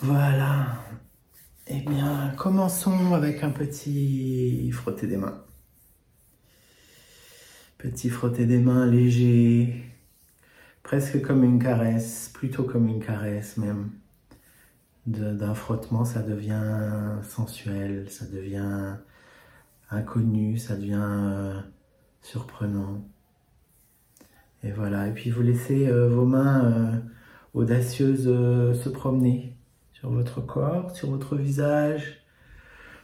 Voilà. Eh bien, commençons avec un petit frotter des mains. Petit frotter des mains léger, presque comme une caresse, plutôt comme une caresse même. D'un frottement, ça devient sensuel, ça devient inconnu, ça devient euh, surprenant. Et voilà, et puis vous laissez euh, vos mains euh, audacieuses se promener sur votre corps, sur votre visage,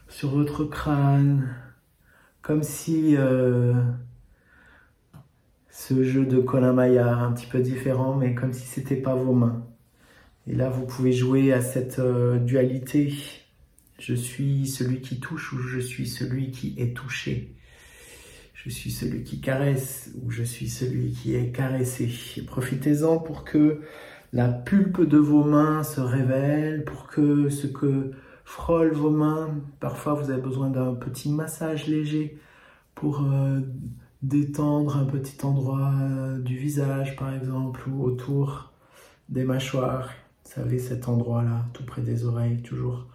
sur votre crâne, comme si ce jeu de Colin Maillard, un petit peu différent, mais comme si c'était pas vos mains. Et là, vous pouvez jouer à cette euh, dualité. Je suis celui qui touche ou je suis celui qui est touché. Je suis celui qui caresse ou je suis celui qui est caressé. Profitez-en pour que la pulpe de vos mains se révèle, pour que ce que frôle vos mains, parfois vous avez besoin d'un petit massage léger pour euh, détendre un petit endroit euh, du visage par exemple ou autour des mâchoires. Vous savez, cet endroit-là, tout près des oreilles, toujours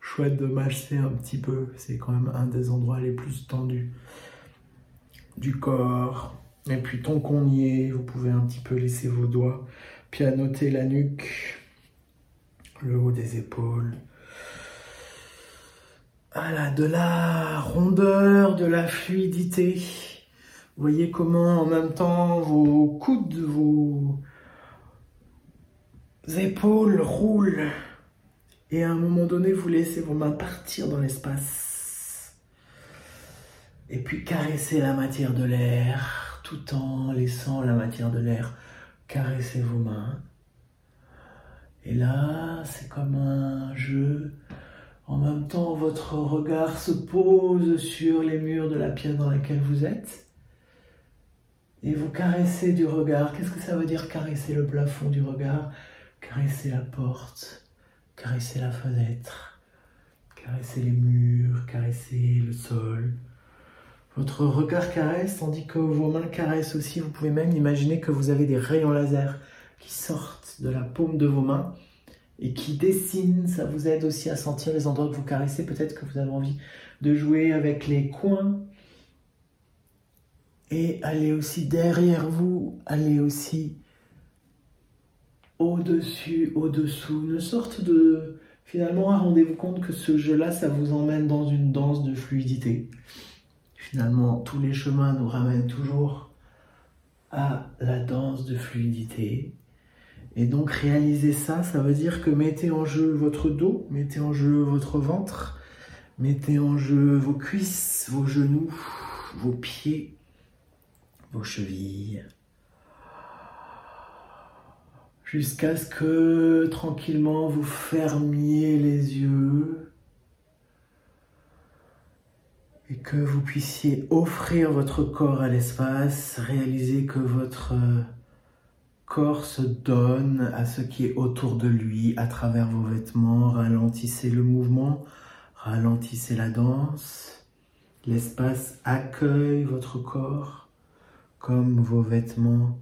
chouette de masser un petit peu. C'est quand même un des endroits les plus tendus du corps. Et puis tant qu'on y est, vous pouvez un petit peu laisser vos doigts pianoter la nuque, le haut des épaules. Voilà, de la rondeur, de la fluidité. Voyez comment en même temps vos coudes, vos, épaules roulent et à un moment donné, vous laissez vos mains partir dans l'espace. Et puis caresser la matière de l'air tout en laissant la matière de l'air caresser vos mains. Et là, c'est comme un jeu. En même temps, votre regard se pose sur les murs de la pièce dans laquelle vous êtes. Et vous caressez du regard. Qu'est-ce que ça veut dire caresser le plafond du regard? Caresser la porte, caresser la fenêtre, caresser les murs, caresser le sol. Votre regard caresse tandis que vos mains caressent aussi. Vous pouvez même imaginer que vous avez des rayons laser qui sortent de la paume de vos mains et qui dessinent. Ça vous aide aussi à sentir les endroits que vous caressez. Peut-être que vous avez envie de jouer avec les coins et aller aussi derrière vous, aller aussi au-dessus, au-dessous, une sorte de... Finalement, rendez-vous compte que ce jeu-là, ça vous emmène dans une danse de fluidité. Finalement, tous les chemins nous ramènent toujours à la danse de fluidité. Et donc réaliser ça, ça veut dire que mettez en jeu votre dos, mettez en jeu votre ventre, mettez en jeu vos cuisses, vos genoux, vos pieds, vos chevilles, jusqu'à ce que tranquillement vous fermiez les yeux et que vous puissiez offrir votre corps à l'espace, réaliser que votre corps se donne à ce qui est autour de lui à travers vos vêtements, ralentissez le mouvement, ralentissez la danse, l'espace accueille votre corps comme vos vêtements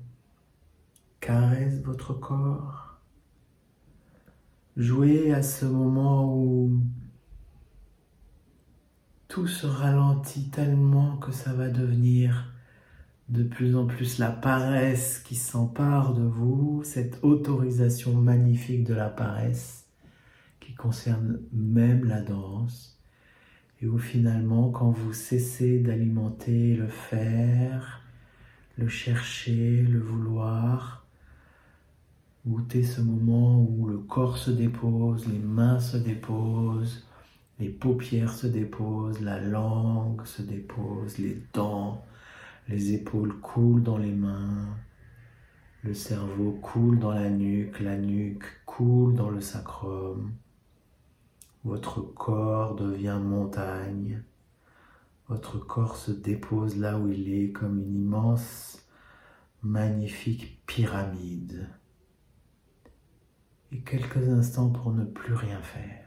caresse votre corps. Jouez à ce moment où tout se ralentit tellement que ça va devenir de plus en plus la paresse qui s'empare de vous, cette autorisation magnifique de la paresse qui concerne même la danse, et où finalement, quand vous cessez d'alimenter le faire, le chercher, le vouloir, Goûtez ce moment où le corps se dépose, les mains se déposent, les paupières se déposent, la langue se dépose, les dents, les épaules coulent dans les mains, le cerveau coule dans la nuque, la nuque coule dans le sacrum. Votre corps devient montagne. Votre corps se dépose là où il est comme une immense, magnifique pyramide et quelques instants pour ne plus rien faire.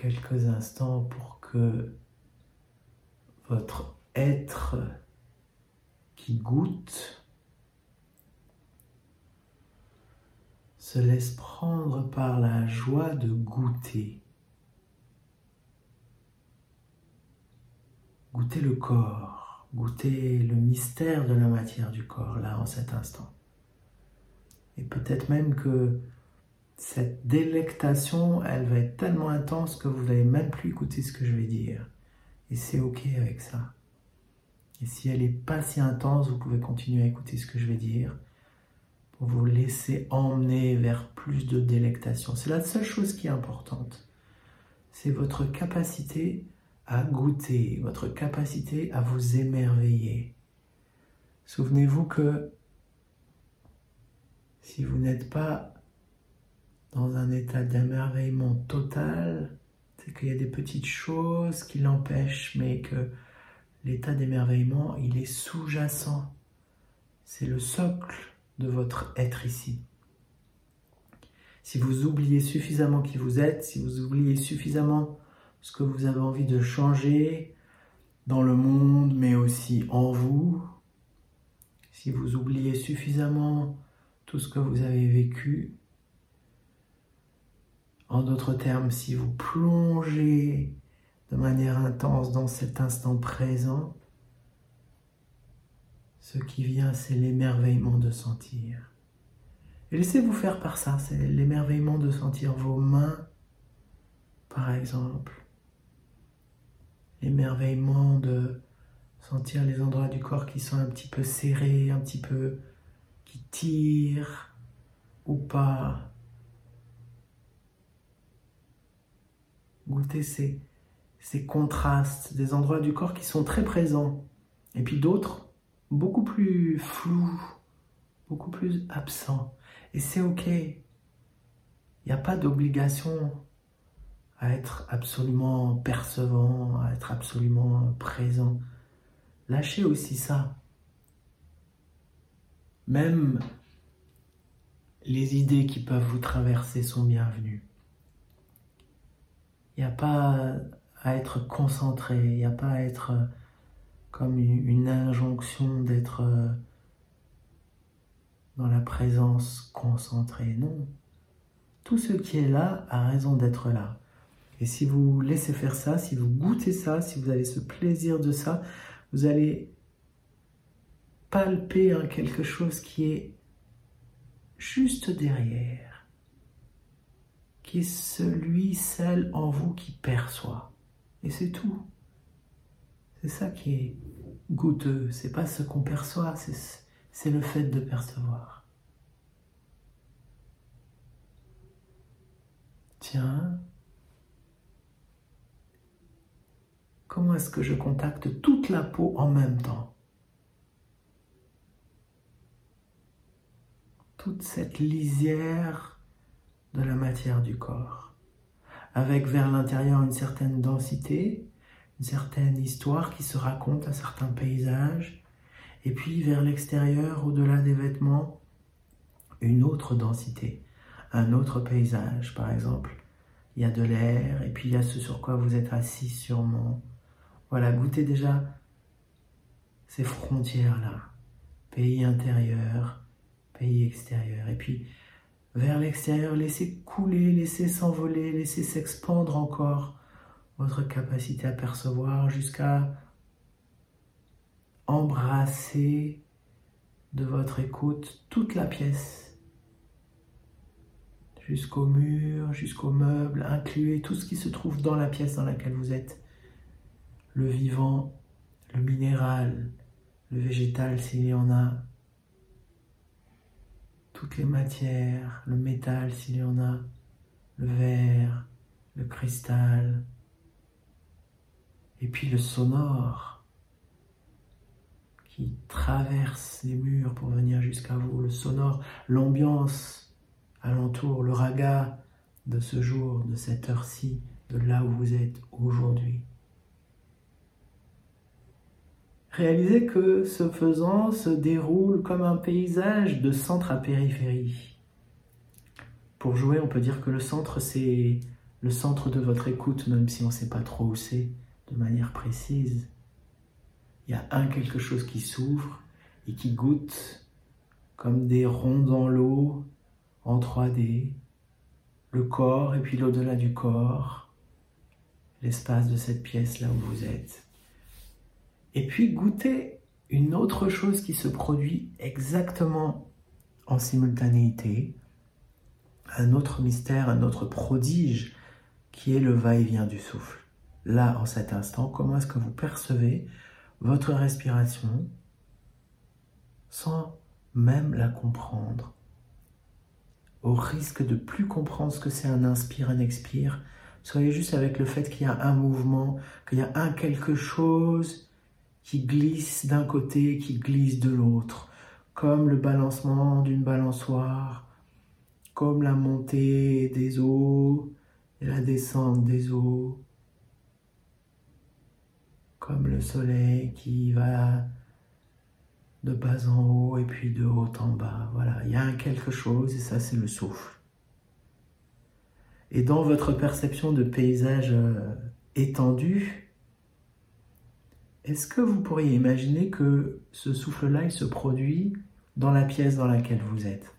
Quelques instants pour que votre être qui goûte se laisse prendre par la joie de goûter. Goûter le corps, goûter le mystère de la matière du corps, là, en cet instant. Et peut-être même que cette délectation, elle va être tellement intense que vous n'allez même plus écouter ce que je vais dire. Et c'est ok avec ça. Et si elle n'est pas si intense, vous pouvez continuer à écouter ce que je vais dire pour vous laisser emmener vers plus de délectation. C'est la seule chose qui est importante. C'est votre capacité à goûter, votre capacité à vous émerveiller. Souvenez-vous que si vous n'êtes pas dans un état d'émerveillement total, c'est qu'il y a des petites choses qui l'empêchent, mais que l'état d'émerveillement, il est sous-jacent. C'est le socle de votre être ici. Si vous oubliez suffisamment qui vous êtes, si vous oubliez suffisamment ce que vous avez envie de changer dans le monde, mais aussi en vous, si vous oubliez suffisamment tout ce que vous avez vécu, en d'autres termes, si vous plongez de manière intense dans cet instant présent, ce qui vient, c'est l'émerveillement de sentir. Et laissez-vous faire par ça, c'est l'émerveillement de sentir vos mains, par exemple. L'émerveillement de sentir les endroits du corps qui sont un petit peu serrés, un petit peu qui tirent ou pas. Goûter ces, ces contrastes, des endroits du corps qui sont très présents, et puis d'autres beaucoup plus flous, beaucoup plus absents. Et c'est ok. Il n'y a pas d'obligation à être absolument percevant, à être absolument présent. Lâchez aussi ça. Même les idées qui peuvent vous traverser sont bienvenues. Il n'y a pas à être concentré, il n'y a pas à être comme une injonction d'être euh, dans la présence concentrée. Non. Tout ce qui est là a raison d'être là. Et si vous laissez faire ça, si vous goûtez ça, si vous avez ce plaisir de ça, vous allez palper quelque chose qui est juste derrière, qui est celui, celle en vous qui perçoit. Et c'est tout. C'est ça qui est goûteux, c'est pas ce qu'on perçoit, c'est le fait de percevoir. Tiens, comment est-ce que je contacte toute la peau en même temps? Toute cette lisière de la matière du corps, avec vers l'intérieur une certaine densité, une certaine histoire qui se raconte à certains paysages, et puis vers l'extérieur, au-delà des vêtements, une autre densité, un autre paysage, par exemple. Il y a de l'air, et puis il y a ce sur quoi vous êtes assis sûrement. Voilà, goûtez déjà ces frontières-là. Pays intérieur, pays extérieur. Et puis, vers l'extérieur, laissez couler, laissez s'envoler, laissez s'expandre encore votre capacité à percevoir jusqu'à embrasser de votre écoute toute la pièce, jusqu'au mur, jusqu'au meuble, incluez tout ce qui se trouve dans la pièce dans laquelle vous êtes, le vivant, le minéral, le végétal s'il y en a, toutes les matières, le métal s'il y en a, le verre, le cristal, et puis le sonore qui traverse les murs pour venir jusqu'à vous, le sonore, l'ambiance alentour, le raga de ce jour, de cette heure-ci, de là où vous êtes aujourd'hui. Réalisez que ce faisant se déroule comme un paysage de centre à périphérie. Pour jouer, on peut dire que le centre, c'est le centre de votre écoute, même si on ne sait pas trop où c'est de manière précise. Il y a un quelque chose qui s'ouvre et qui goûte comme des ronds dans l'eau en 3D, le corps et puis l'au-delà du corps, l'espace de cette pièce là où vous êtes. Et puis goûtez une autre chose qui se produit exactement en simultanéité, un autre mystère, un autre prodige qui est le va-et-vient du souffle. Là, en cet instant, comment est-ce que vous percevez votre respiration sans même la comprendre? Au risque de plus comprendre ce que c'est un inspire, un expire, soyez juste avec le fait qu'il y a un mouvement, qu'il y a un quelque chose qui glisse d'un côté, qui glisse de l'autre, comme le balancement d'une balançoire, comme la montée des eaux et la descente des eaux, comme le soleil qui va de bas en haut et puis de haut en bas. Voilà, il y a quelque chose et ça c'est le souffle. Et dans votre perception de paysage euh, étendu, est-ce que vous pourriez imaginer que ce souffle-là, il se produit dans la pièce dans laquelle vous êtes?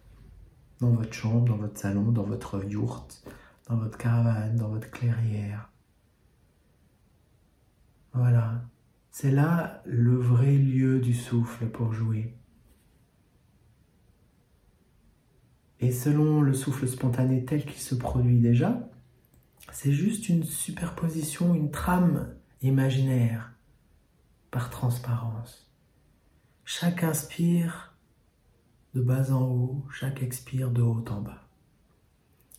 Dans votre chambre, dans votre salon, dans votre yourte, dans votre caravane, dans votre clairière. Voilà. C'est là le vrai lieu du souffle pour jouer. Et selon le souffle spontané tel qu'il se produit déjà, c'est juste une superposition, une trame imaginaire par transparence. Chaque inspire de bas en haut, chaque expire de haut en bas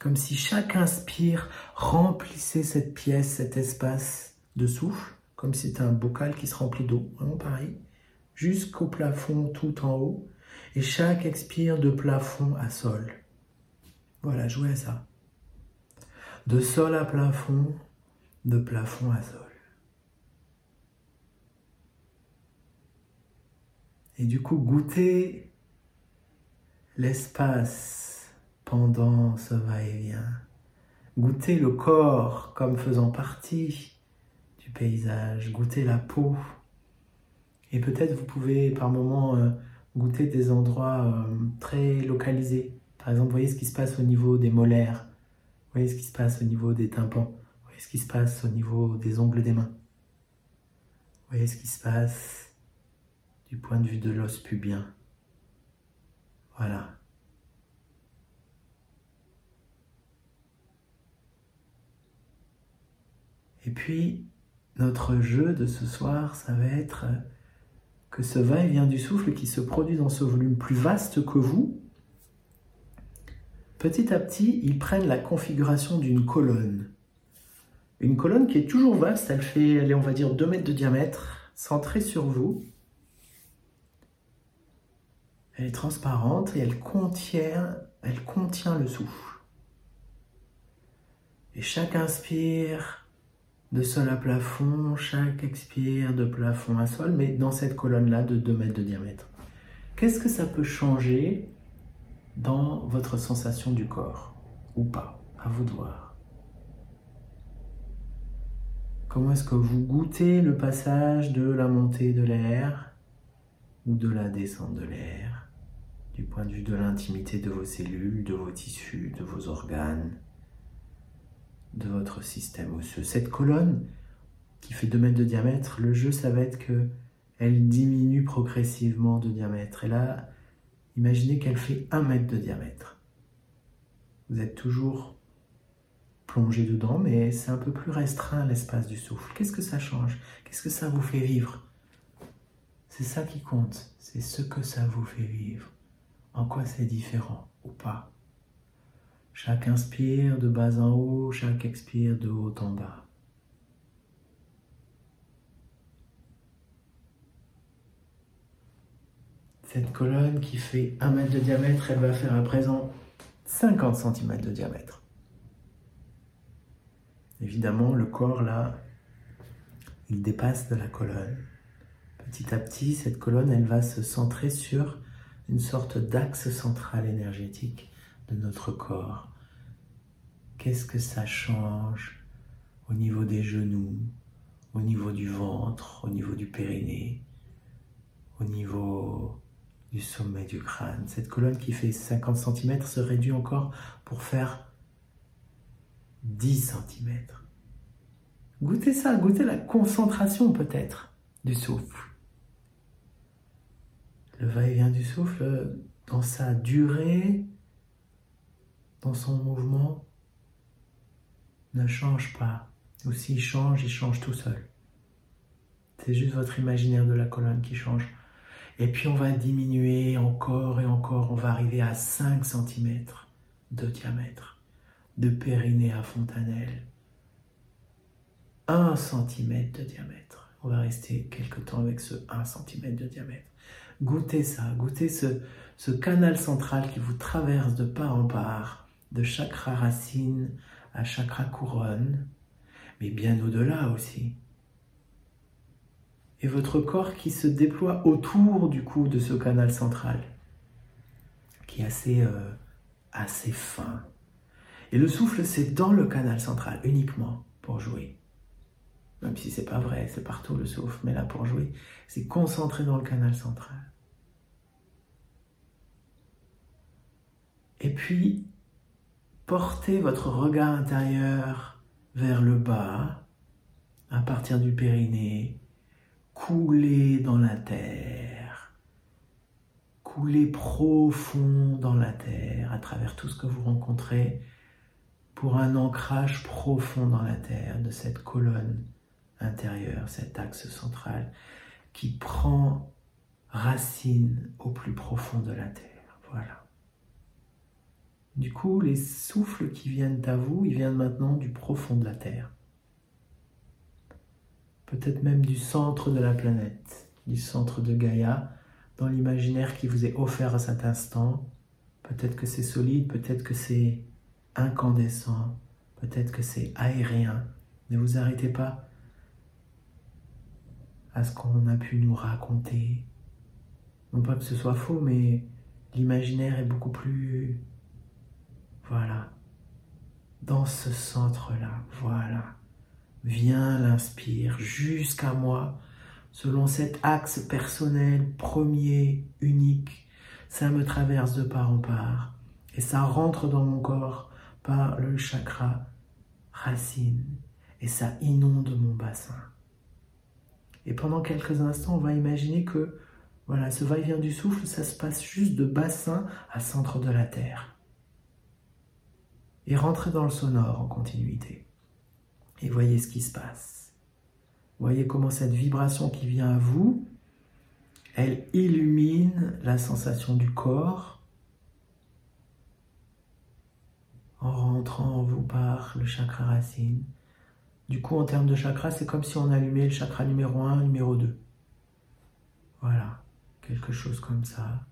comme si chaque inspire remplissait cette pièce, cet espace de souffle, comme si c'était un bocal qui se remplit d'eau, vraiment pareil, jusqu'au plafond tout en haut, et chaque expire de plafond à sol. Voilà, jouez à ça. De sol à plafond, de plafond à sol. Et du coup, goûtez l'espace pendant ce va-et-vient. Goûter le corps comme faisant partie du paysage, goûter la peau. Et peut-être vous pouvez par moments euh, goûter des endroits euh, très localisés. Par exemple, voyez ce qui se passe au niveau des molaires. Voyez ce qui se passe au niveau des tympans. Voyez ce qui se passe au niveau des ongles des mains. Voyez ce qui se passe du point de vue de l'os pubien. Voilà. Et puis, notre jeu de ce soir, ça va être que ce va-et-vient du souffle qui se produit dans ce volume plus vaste que vous, petit à petit, ils prennent la configuration d'une colonne. Une colonne qui est toujours vaste, elle fait, est, on va dire, 2 mètres de diamètre, centrée sur vous. Elle est transparente et elle contient, le souffle. Et chaque inspire de sol à plafond, chaque expire de plafond à sol, mais dans cette colonne-là de 2 mètres de diamètre. Qu'est-ce que ça peut changer dans votre sensation du corps Ou pas? À vous de voir. Comment est-ce que vous goûtez le passage de la montée de l'air ou de la descente de l'air? Du point de vue de l'intimité de vos cellules, de vos tissus, de vos organes de votre système osseux. Cette colonne qui fait 2 mètres de diamètre, le jeu, ça va être que elle diminue progressivement de diamètre. Et là, imaginez qu'elle fait 1 mètre de diamètre. Vous êtes toujours plongé dedans, mais c'est un peu plus restreint l'espace du souffle. Qu'est-ce que ça change? Qu'est-ce que ça vous fait vivre? C'est ça qui compte, c'est ce que ça vous fait vivre. En quoi c'est différent ou pas? Chaque inspire de bas en haut, chaque expire de haut en bas. Cette colonne qui fait 1 mètre de diamètre, elle va faire à présent 50 cm de diamètre. Évidemment, le corps là, il dépasse de la colonne. Petit à petit, cette colonne, elle va se centrer sur une sorte d'axe central énergétique de notre corps qu'est-ce que ça change au niveau des genoux, au niveau du ventre, au niveau du périnée, au niveau du sommet du crâne? Cette colonne qui fait 50 cm se réduit encore pour faire 10 cm. Goûtez ça, goûtez la concentration peut-être du souffle. Le va-et-vient du souffle dans sa durée, dans son mouvement, ne change pas. Ou s'il change, il change tout seul. C'est juste votre imaginaire de la colonne qui change. Et puis on va diminuer encore et encore. On va arriver à 5 cm de diamètre, de périnée à fontanelle. 1 cm de diamètre. On va rester quelque temps avec ce 1 cm de diamètre. Goûtez ça, goûtez ce, canal central qui vous traverse de part en part, de chakra racine à chakra couronne, mais bien au-delà aussi et votre corps qui se déploie autour du coup de ce canal central, qui est euh, assez fin. Et le souffle, c'est dans le canal central uniquement pour jouer. Même si c'est pas vrai, c'est partout le souffle, mais là pour jouer, c'est concentré dans le canal central. Et puis, portez votre regard intérieur vers le bas, à partir du périnée, couler dans la terre, couler profond dans la terre à travers tout ce que vous rencontrez pour un ancrage profond dans la terre de cette colonne intérieure, cet axe central qui prend racine au plus profond de la terre. Voilà. Du coup, les souffles qui viennent à vous, ils viennent maintenant du profond de la terre peut-être même du centre de la planète, du centre de Gaïa, dans l'imaginaire qui vous est offert à cet instant. Peut-être que c'est solide, peut-être que c'est incandescent, peut-être que c'est aérien. Ne vous arrêtez pas à ce qu'on a pu nous raconter. Non pas que ce soit faux, mais l'imaginaire est beaucoup plus... Voilà. Dans ce centre-là, voilà. Viens l'inspire jusqu'à moi, selon cet axe personnel, premier, unique. Ça me traverse de part en part et ça rentre dans mon corps par le chakra racine et ça inonde mon bassin. Et pendant quelques instants, on va imaginer que voilà, ce va-et-vient du souffle, ça se passe juste de bassin à centre de la terre. Et rentrer dans le sonore en continuité et voyez ce qui se passe. Voyez comment cette vibration qui vient à vous, elle illumine la sensation du corps en rentrant en vous par le chakra racine. Du coup, en termes de chakra, c'est comme si on allumait le chakra numéro 1, numéro 2. Voilà, quelque chose comme ça.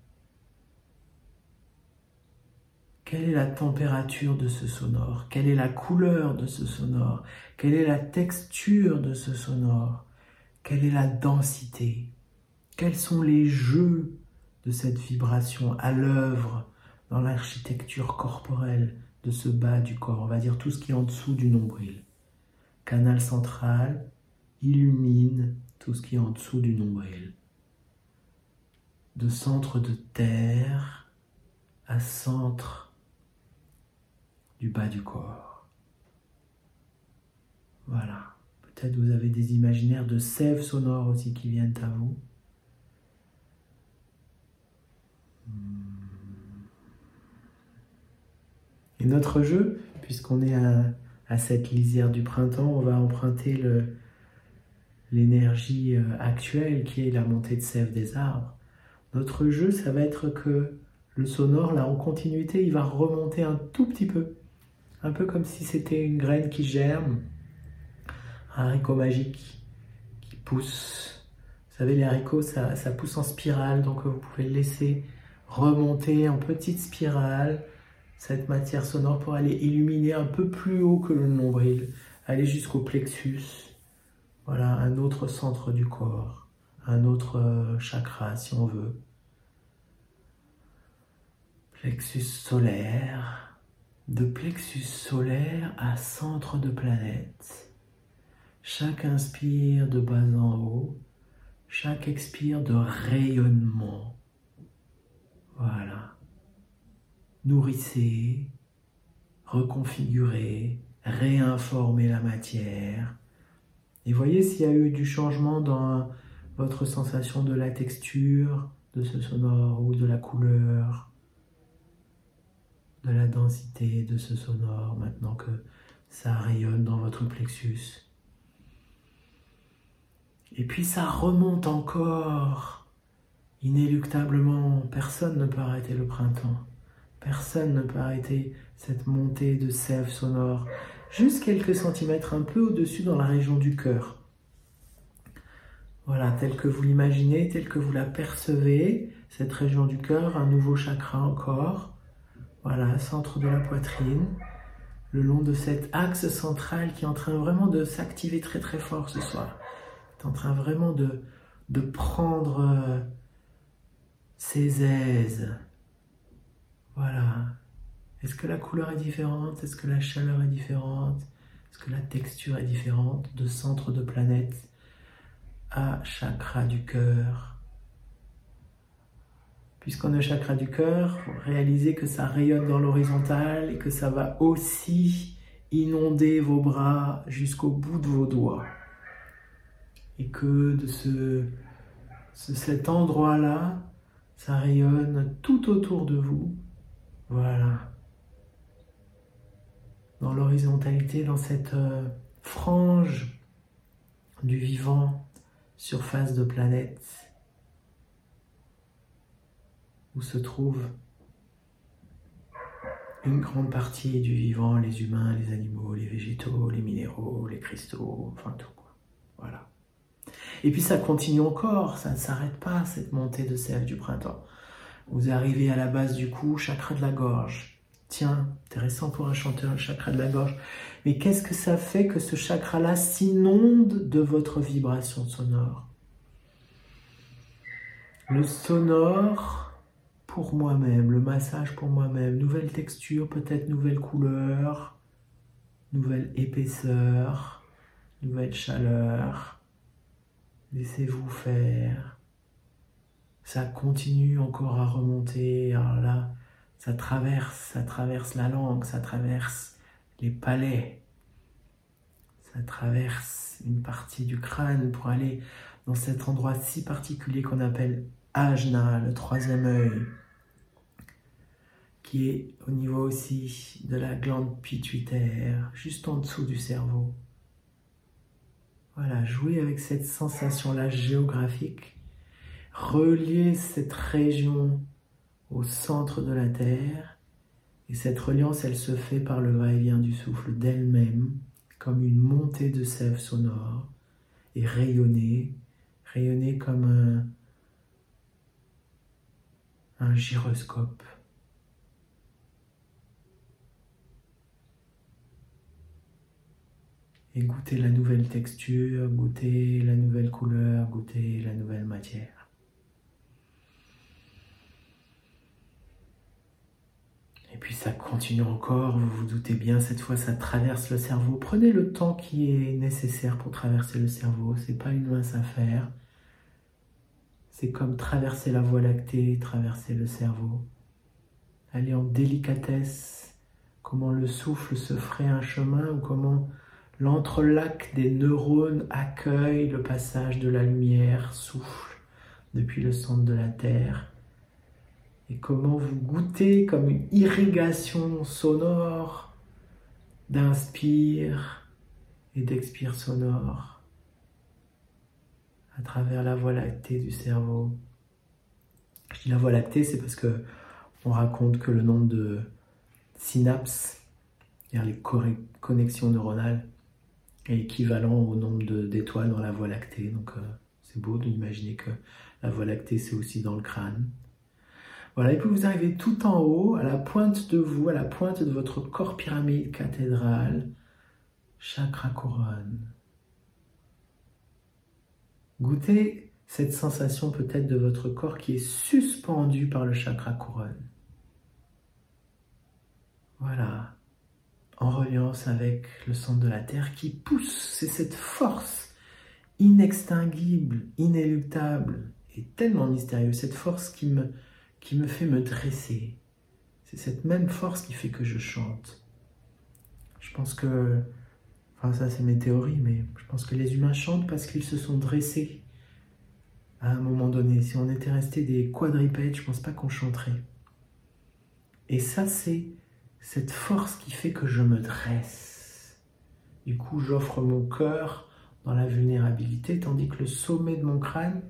Quelle est la température de ce sonore? Quelle est la couleur de ce sonore? Quelle est la texture de ce sonore? Quelle est la densité? Quels sont les jeux de cette vibration à l'œuvre dans l'architecture corporelle de ce bas du corps? On va dire tout ce qui est en dessous du nombril. Canal central illumine tout ce qui est en dessous du nombril. De centre de terre à centre du bas du corps. Voilà. Peut-être vous avez des imaginaires de sève sonore aussi qui viennent à vous. Et notre jeu, puisqu'on est à, cette lisière du printemps, on va emprunter l'énergie euh, actuelle qui est la montée de sève des arbres. Notre jeu, ça va être que le sonore, là, en continuité, il va remonter un tout petit peu un peu comme si c'était une graine qui germe, un haricot magique qui pousse. Vous savez, les haricots, ça pousse en spirale, donc vous pouvez le laisser remonter en petite spirale cette matière sonore pour aller illuminer un peu plus haut que le nombril, aller jusqu'au plexus. Voilà, un autre centre du corps, un autre euh, chakra si on veut. Plexus solaire, de plexus solaire à centre de planète. Chaque inspire de bas en haut, chaque expire de rayonnement Voilà. Nourrissez, reconfigurez, réinformez la matière. Et voyez s'il y a eu du changement dans votre sensation de la texture de ce sonore ou de la couleur, de la densité de ce sonore maintenant que ça rayonne dans votre plexus. Et puis ça remonte encore inéluctablement. Personne ne peut arrêter le printemps. Personne ne peut arrêter cette montée de sève sonore. Juste quelques centimètres un peu au-dessus dans la région du cœur. Voilà, tel que vous l'imaginez, tel que vous la percevez, cette région du cœur, un nouveau chakra encore. Voilà, centre de la poitrine, le long de cet axe central qui est en train vraiment de s'activer très très fort ce soir. Est en train vraiment de, de prendre euh, ses aises. Voilà. Est-ce que la couleur est différente? Est-ce que la chaleur est différente? Est-ce que la texture est différente de centre de planète à chakra du cœur? Puisqu'on est chakra du cœur, réalisez que ça rayonne dans l'horizontale et que ça va aussi inonder vos bras jusqu'au bout de vos doigts. Et que de ce, cet endroit-là, ça rayonne tout autour de vous. Voilà. Dans l'horizontalité, dans cette euh, frange du vivant, surface de planète, où se trouve une grande partie du vivant, les humains, les animaux, les végétaux, les minéraux, les cristaux, enfin tout. Quoi. Voilà. Et puis ça continue encore, ça ne s'arrête pas, cette montée de sève du printemps. Vous arrivez à la base du cou, chakra de la gorge. Tiens, intéressant pour un chanteur, le chakra de la gorge. Mais qu'est-ce que ça fait que ce chakra-là s'inonde de votre vibration sonore? Le sonore pour moi-même, le massage pour moi-même, nouvelle texture, peut-être nouvelle couleur, nouvelle épaisseur, nouvelle chaleur. Laissez-vous faire. Ça continue encore à remonter. Alors là, ça traverse, ça traverse la langue, ça traverse les palais, ça traverse une partie du crâne pour aller dans cet endroit si particulier qu'on appelle Ajna, le troisième œil, qui est au niveau aussi de la glande pituitaire, juste en dessous du cerveau. Voilà, jouer avec cette sensation-là géographique, relier cette région au centre de la Terre, et cette reliance, elle se fait par le va-et-vient du souffle d'elle-même, comme une montée de sève sonore, et rayonner, rayonner comme un, gyroscope. Et goûter la nouvelle texture, goûter la nouvelle couleur, goûter la nouvelle matière. Et puis ça continue encore, vous vous doutez bien, cette fois ça traverse le cerveau. Prenez le temps qui est nécessaire pour traverser le cerveau, c'est pas une mince affaire. C'est comme traverser la voie lactée, traverser le cerveau. Aller en délicatesse, comment le souffle se ferait un chemin ou comment l'entrelac des neurones accueille le passage de la lumière, souffle depuis le centre de la Terre. Et comment vous goûtez comme une irrigation sonore d'inspire et d'expire sonore à travers la voie lactée du cerveau. Je dis la voie lactée, c'est parce que on raconte que le nombre de synapses, les connexions neuronales, est équivalent au nombre d'étoiles dans la voie lactée. Donc euh, c'est beau d'imaginer que la voie lactée, c'est aussi dans le crâne. Voilà, et puis vous arrivez tout en haut, à la pointe de vous, à la pointe de votre corps pyramide cathédrale, chakra couronne. Goûtez cette sensation peut-être de votre corps qui est suspendu par le chakra couronne. Voilà, en reliance avec le centre de la Terre qui pousse, c'est cette force inextinguible, inéluctable et tellement mystérieuse, cette force qui me, qui me fait me dresser. C'est cette même force qui fait que je chante. Je pense que, enfin ça c'est mes théories, mais je pense que les humains chantent parce qu'ils se sont dressés à un moment donné. Si on était resté des quadripèdes, je pense pas qu'on chanterait. Et ça c'est cette force qui fait que je me dresse. Du coup, j'offre mon cœur dans la vulnérabilité, tandis que le sommet de mon crâne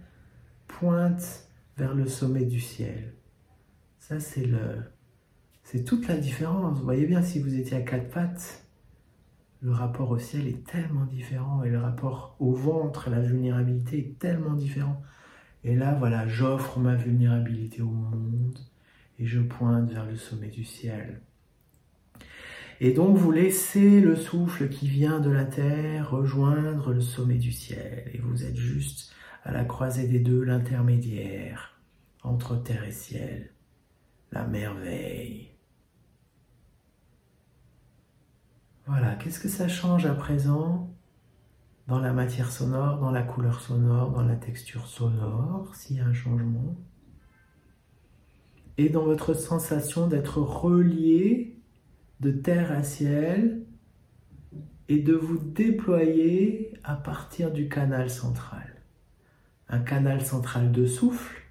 pointe vers le sommet du ciel. Ça, c'est le, c'est toute la différence. Vous voyez bien, si vous étiez à quatre pattes, le rapport au ciel est tellement différent et le rapport au ventre, la vulnérabilité est tellement différent. Et là, voilà, j'offre ma vulnérabilité au monde et je pointe vers le sommet du ciel. Et donc vous laissez le souffle qui vient de la terre rejoindre le sommet du ciel. Et vous êtes juste à la croisée des deux, l'intermédiaire entre terre et ciel. La merveille. Voilà, qu'est-ce que ça change à présent dans la matière sonore, dans la couleur sonore, dans la texture sonore, s'il y a un changement? Et dans votre sensation d'être relié de terre à ciel et de vous déployer à partir du canal central. Un canal central de souffle,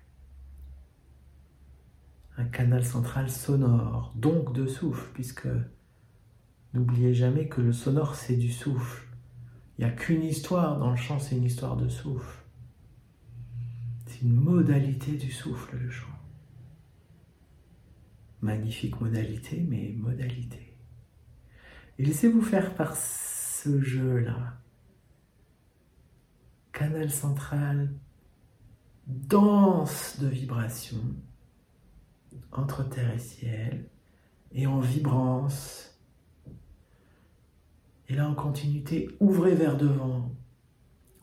un canal central sonore, donc de souffle, puisque n'oubliez jamais que le sonore c'est du souffle. Il n'y a qu'une histoire dans le chant, c'est une histoire de souffle. C'est une modalité du souffle, le chant. Magnifique modalité, mais modalité. Et laissez-vous faire par ce jeu-là. Canal central, danse de vibration entre terre et ciel, et en vibrance. Et là, en continuité, ouvrez vers devant,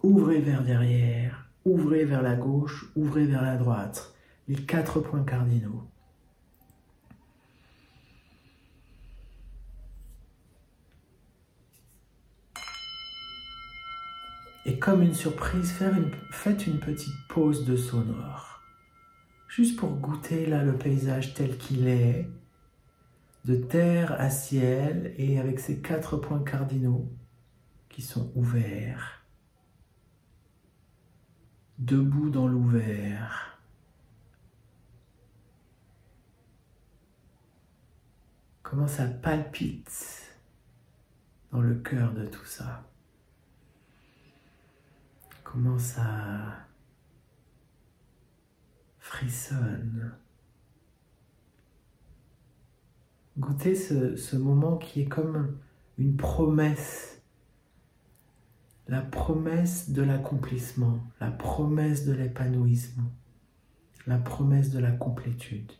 ouvrez vers derrière, ouvrez vers la gauche, ouvrez vers la droite, les quatre points cardinaux. Et comme une surprise, faites une petite pause de sonore. Juste pour goûter là le paysage tel qu'il est, de terre à ciel et avec ces quatre points cardinaux qui sont ouverts. Debout dans l'ouvert. Comment ça palpite dans le cœur de tout ça? Comment ça Goûtez ce, ce moment qui est comme une promesse, la promesse de l'accomplissement, la promesse de l'épanouissement, la promesse de la complétude.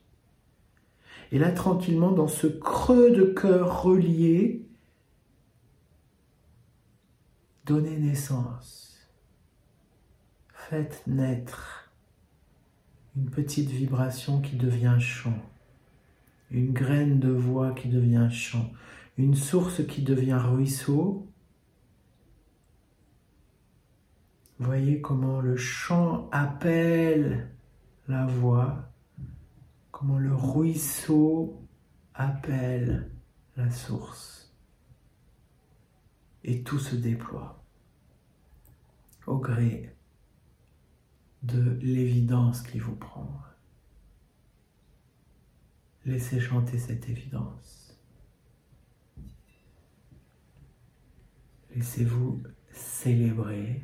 Et là, tranquillement, dans ce creux de cœur relié, donnez naissance. Faites naître une petite vibration qui devient chant, une graine de voix qui devient chant, une source qui devient ruisseau. Voyez comment le chant appelle la voix, comment le ruisseau appelle la source. Et tout se déploie au gré de l'évidence qui vous prend. Laissez chanter cette évidence. Laissez-vous célébrer.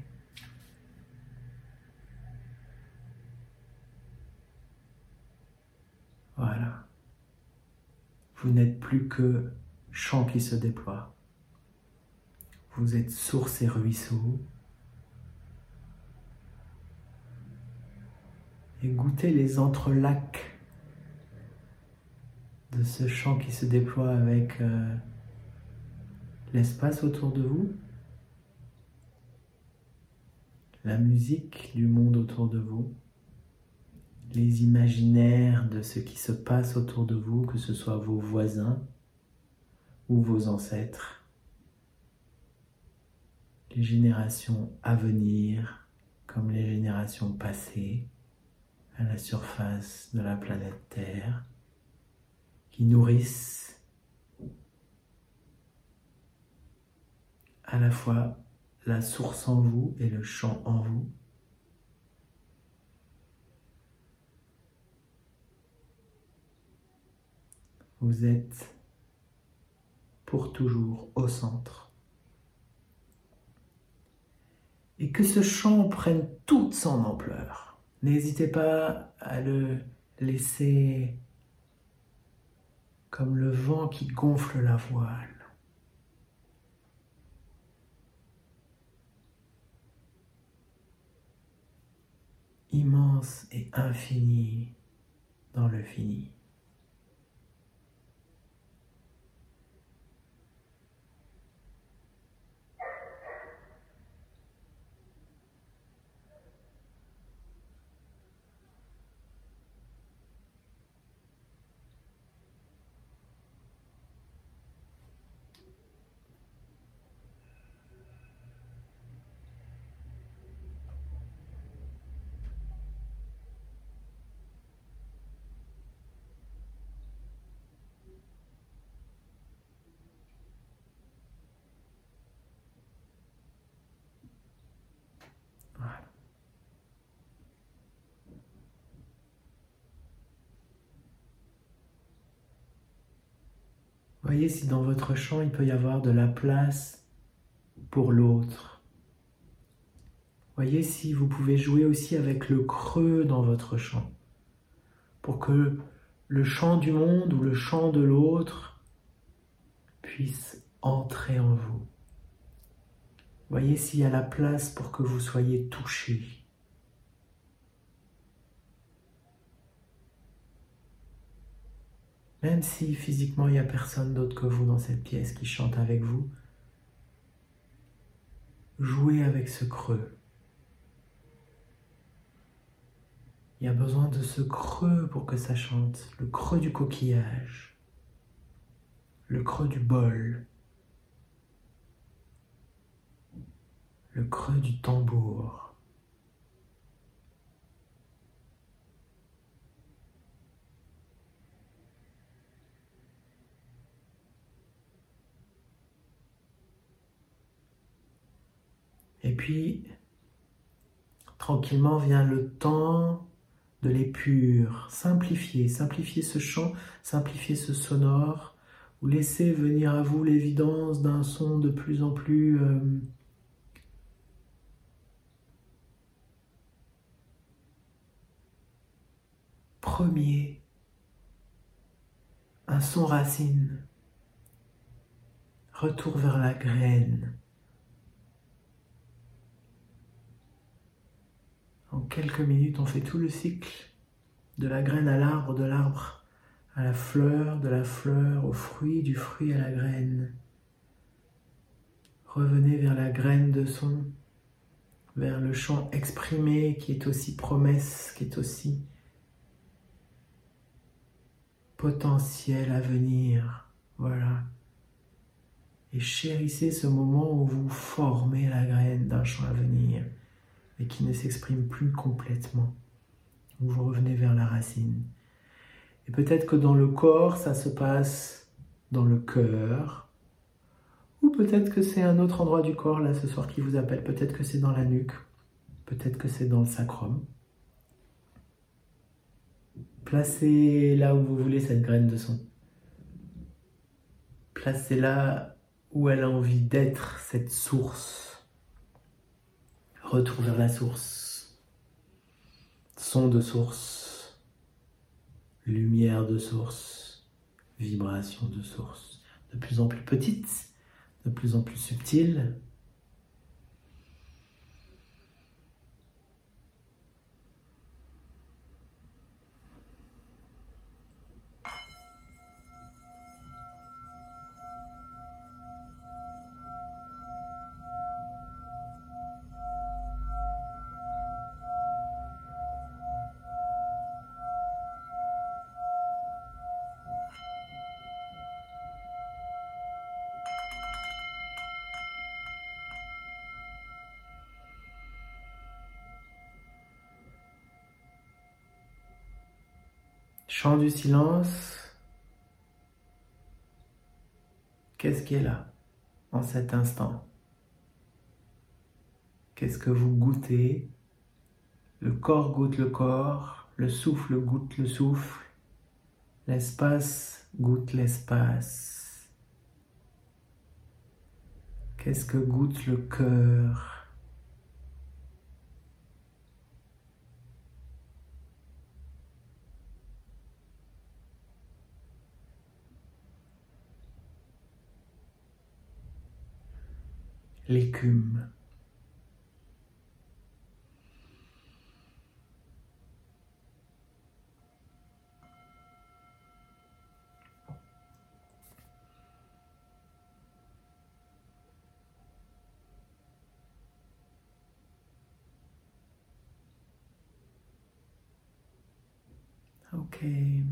Voilà. Vous n'êtes plus que chant qui se déploie. Vous êtes source et ruisseau. Et goûtez les entrelacs de ce chant qui se déploie avec euh, l'espace autour de vous, la musique du monde autour de vous, les imaginaires de ce qui se passe autour de vous, que ce soit vos voisins ou vos ancêtres, les générations à venir comme les générations passées à la surface de la planète Terre, qui nourrissent à la fois la source en vous et le champ en vous. Vous êtes pour toujours au centre. Et que ce champ prenne toute son ampleur. N'hésitez pas à le laisser comme le vent qui gonfle la voile. immense et infini dans le fini. Voyez si dans votre champ il peut y avoir de la place pour l'autre. Voyez si vous pouvez jouer aussi avec le creux dans votre champ pour que le champ du monde ou le champ de l'autre puisse entrer en vous. Voyez s'il y a la place pour que vous soyez touché. Même si physiquement il n'y a personne d'autre que vous dans cette pièce qui chante avec vous, jouez avec ce creux. Il y a besoin de ce creux pour que ça chante, le creux du coquillage, le creux du bol, le creux du tambour. Et puis, tranquillement vient le temps de l'épure. Simplifiez, simplifiez ce chant, simplifiez ce sonore, ou laissez venir à vous l'évidence d'un son de plus en plus euh, premier, un son racine, retour vers la graine. En quelques minutes, on fait tout le cycle de la graine à l'arbre, de l'arbre à la fleur, de la fleur au fruit, du fruit à la graine. Revenez vers la graine de son, vers le chant exprimé qui est aussi promesse, qui est aussi potentiel à venir. Voilà. Et chérissez ce moment où vous formez la graine d'un chant à venir qui ne s'exprime plus complètement. Vous revenez vers la racine. Et peut-être que dans le corps, ça se passe dans le cœur, ou peut-être que c'est un autre endroit du corps là ce soir qui vous appelle. Peut-être que c'est dans la nuque, peut-être que c'est dans le sacrum. Placez là où vous voulez cette graine de son. Placez-la où elle a envie d'être, cette source Retour la source. Son de source. Lumière de source. Vibration de source. De plus en plus petite, de plus en plus subtile. Chant du silence. Qu'est-ce qui est là en cet instant? Qu'est-ce que vous goûtez? Le corps goûte le corps, le souffle goûte le souffle, l'espace goûte l'espace. Qu'est-ce que goûte le cœur? L'écume. Okay.